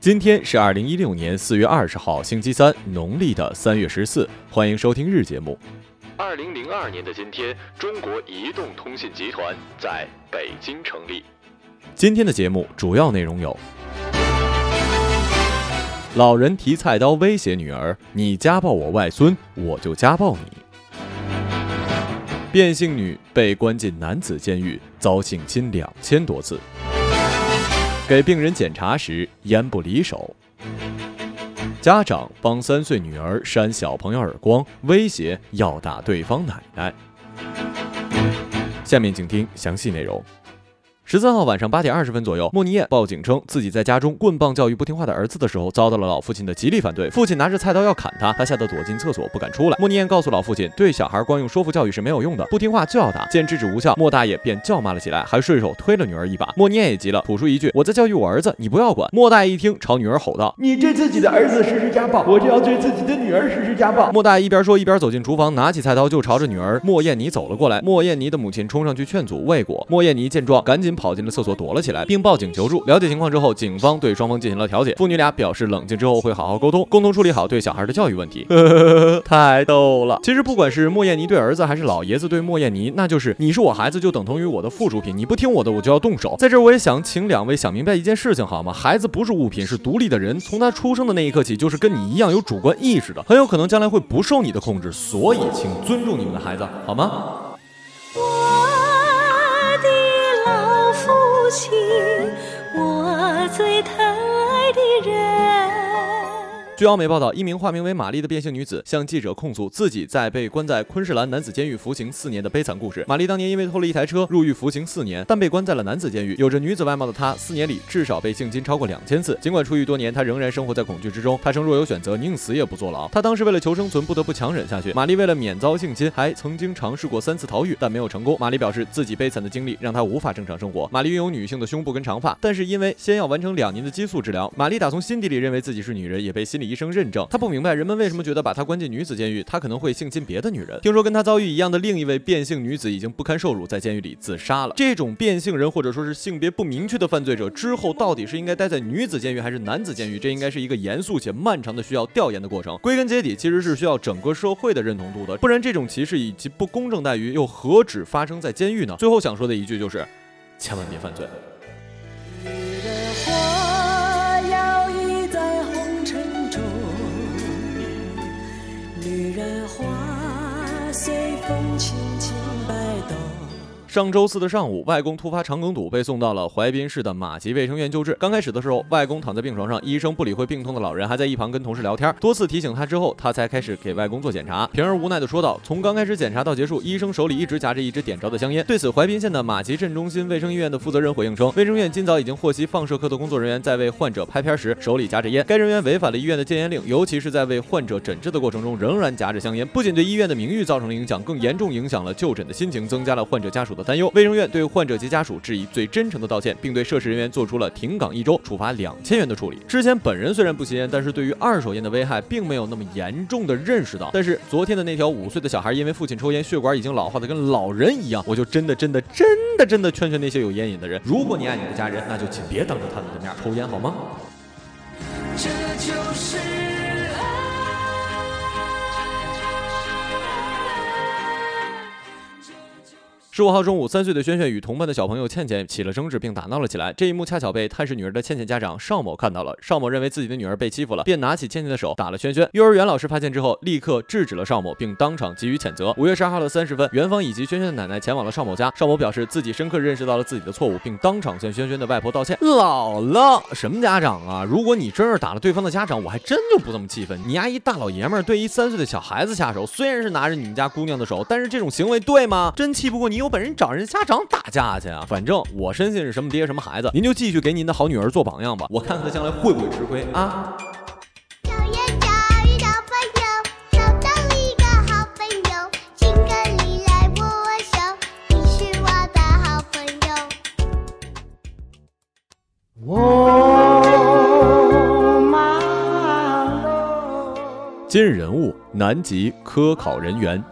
今天是二零一六年四月二十号，星期三，农历的三月十四。欢迎收听日节目。二零零二年的今天，中国移动通信集团在北京成立。今天的节目主要内容有：老人提菜刀威胁女儿，你家暴我外孙，我就家暴你；变性女被关进男子监狱，遭性侵两千多次。给病人检查时烟不离手，家长帮三岁女儿扇小朋友耳光，威胁要打对方奶奶。下面请听详细内容。十三号晚上八点二十分左右，莫尼耶报警称自己在家中棍棒教育不听话的儿子的时候，遭到了老父亲的极力反对。父亲拿着菜刀要砍他，他吓得躲进厕所不敢出来。莫尼耶告诉老父亲，对小孩光用说服教育是没有用的，不听话就要打。见制止无效，莫大爷便叫骂了起来，还顺手推了女儿一把。莫尼耶也急了，吐出一句：“我在教育我儿子，你不要管。”莫大爷一听，朝女儿吼道：“你对自己的儿子实施家暴，我就要对自己的女儿实施家暴。”莫大爷一边说，一边走进厨房，拿起菜刀就朝着女儿莫艳妮走了过来。莫艳妮的母亲冲上去劝阻未果，莫艳妮见状，赶紧跑进了厕所躲了。起来，并报警求助。了解情况之后，警方对双方进行了调解。父女俩表示冷静之后会好好沟通，共同处理好对小孩的教育问题。太逗了！其实不管是莫艳妮对儿子，还是老爷子对莫艳妮，那就是你是我孩子就等同于我的附属品，你不听我的我就要动手。在这我也想请两位想明白一件事情好吗？孩子不是物品，是独立的人，从他出生的那一刻起就是跟你一样有主观意识的，很有可能将来会不受你的控制。所以请尊重你们的孩子好吗？亲，我最疼爱的人。据澳媒报道，一名化名为玛丽的变性女子向记者控诉自己在被关在昆士兰男子监狱服刑四年的悲惨故事。玛丽当年因为偷了一台车入狱服刑四年，但被关在了男子监狱。有着女子外貌的她，四年里至少被性侵超过两千次。尽管出狱多年，她仍然生活在恐惧之中。她称若有选择，宁死也不坐牢。她当时为了求生存，不得不强忍下去。玛丽为了免遭性侵，还曾经尝试过三次逃狱，但没有成功。玛丽表示自己悲惨的经历让她无法正常生活。玛丽拥有女性的胸部跟长发，但是因为先要完成两年的激素治疗，玛丽打从心底里认为自己是女人，也被心理。医生认证，他不明白人们为什么觉得把他关进女子监狱，他可能会性侵别的女人。听说跟他遭遇一样的另一位变性女子已经不堪受辱，在监狱里自杀了。这种变性人或者说是性别不明确的犯罪者，之后到底是应该待在女子监狱还是男子监狱？这应该是一个严肃且漫长的需要调研的过程。归根结底，其实是需要整个社会的认同度的，不然这种歧视以及不公正待遇又何止发生在监狱呢？最后想说的一句就是，千万别犯罪。上周四的上午，外公突发肠梗阻，被送到了淮滨市的马集卫生院救治。刚开始的时候，外公躺在病床上，医生不理会病痛的老人，还在一旁跟同事聊天，多次提醒他之后，他才开始给外公做检查。平儿无奈的说道：“从刚开始检查到结束，医生手里一直夹着一支点着的香烟。”对此，淮滨县的马集镇中心卫生医院的负责人回应称，卫生院今早已经获悉放射科的工作人员在为患者拍片时手里夹着烟，该人员违反了医院的戒烟令，尤其是在为患者诊治的过程中仍然夹着香烟，不仅对医院的名誉造成了影响，更严重影响了就诊的心情，增加了患者家属的担忧。卫生院对。患者及家属致以最真诚的道歉，并对涉事人员做出了停岗一周、处罚两千元的处理。之前本人虽然不吸烟，但是对于二手烟的危害并没有那么严重的认识到。但是昨天的那条五岁的小孩因为父亲抽烟，血管已经老化的跟老人一样，我就真的真的真的真的劝劝那些有烟瘾的人，如果你爱你的家人，那就请别当着他们的面抽烟好吗？这就是十五号中午，三岁的轩轩与同班的小朋友倩倩起了争执，并打闹了起来。这一幕恰巧被探视女儿的倩倩家长邵某看到了。邵某认为自己的女儿被欺负了，便拿起倩倩的手打了轩轩。幼儿园老师发现之后，立刻制止了邵某，并当场给予谴责。五月十二号的三十分，园方以及轩轩的奶奶前往了邵某家。邵某表示自己深刻认识到了自己的错误，并当场向轩轩的外婆道歉。姥姥，什么家长啊？如果你真是打了对方的家长，我还真就不这么气愤。你丫一大老爷们儿对一三岁的小孩子下手，虽然是拿着你们家姑娘的手，但是这种行为对吗？真气不过你有有本事找人家长打架去啊！反正我深信是什么爹什么孩子，您就继续给您的好女儿做榜样吧，我看看她将来会不会吃亏啊！今日人物：南极科考人员。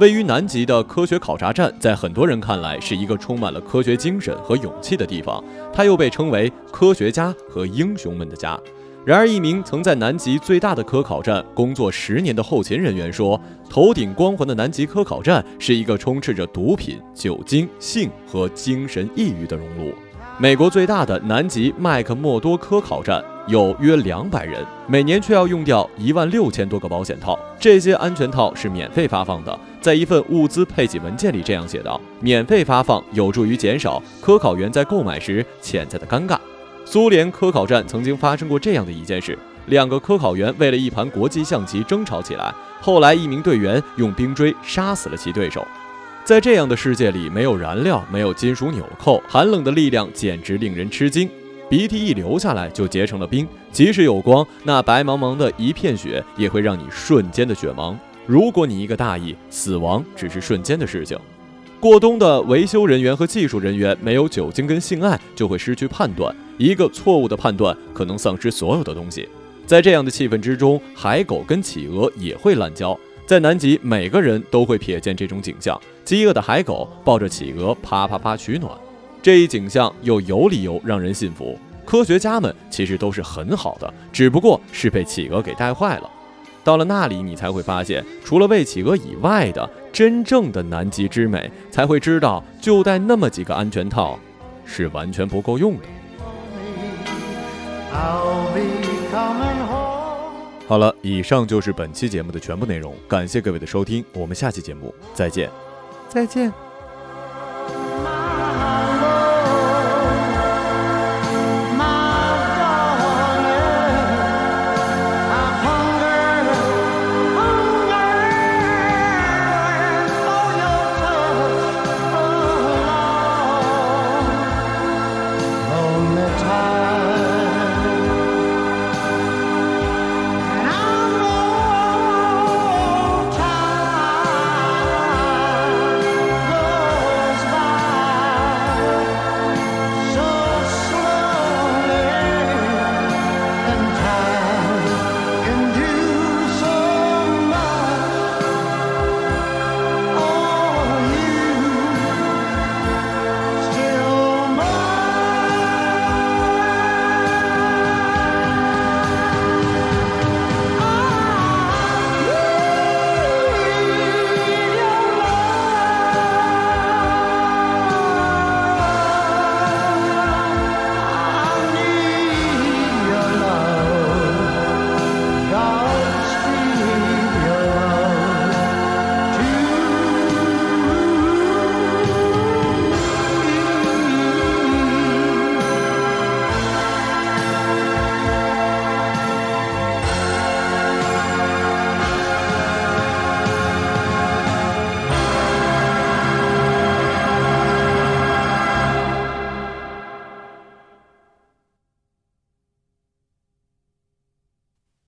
位于南极的科学考察站，在很多人看来是一个充满了科学精神和勇气的地方，它又被称为科学家和英雄们的家。然而，一名曾在南极最大的科考站工作十年的后勤人员说：“头顶光环的南极科考站是一个充斥着毒品、酒精、性和精神抑郁的熔炉。”美国最大的南极麦克默多科考站。有约两百人，每年却要用掉一万六千多个保险套。这些安全套是免费发放的。在一份物资配给文件里这样写道：“免费发放有助于减少科考员在购买时潜在的尴尬。”苏联科考站曾经发生过这样的一件事：两个科考员为了一盘国际象棋争吵起来，后来一名队员用冰锥杀死了其对手。在这样的世界里，没有燃料，没有金属纽扣，寒冷的力量简直令人吃惊。鼻涕一流下来就结成了冰，即使有光，那白茫茫的一片雪也会让你瞬间的雪盲。如果你一个大意，死亡只是瞬间的事情。过冬的维修人员和技术人员没有酒精跟性爱就会失去判断，一个错误的判断可能丧失所有的东西。在这样的气氛之中，海狗跟企鹅也会滥交。在南极，每个人都会瞥见这种景象：饥饿的海狗抱着企鹅啪啪啪取暖。这一景象又有理由让人信服，科学家们其实都是很好的，只不过是被企鹅给带坏了。到了那里，你才会发现，除了喂企鹅以外的真正的南极之美，才会知道就带那么几个安全套是完全不够用的。好了，以上就是本期节目的全部内容，感谢各位的收听，我们下期节目再见，再见。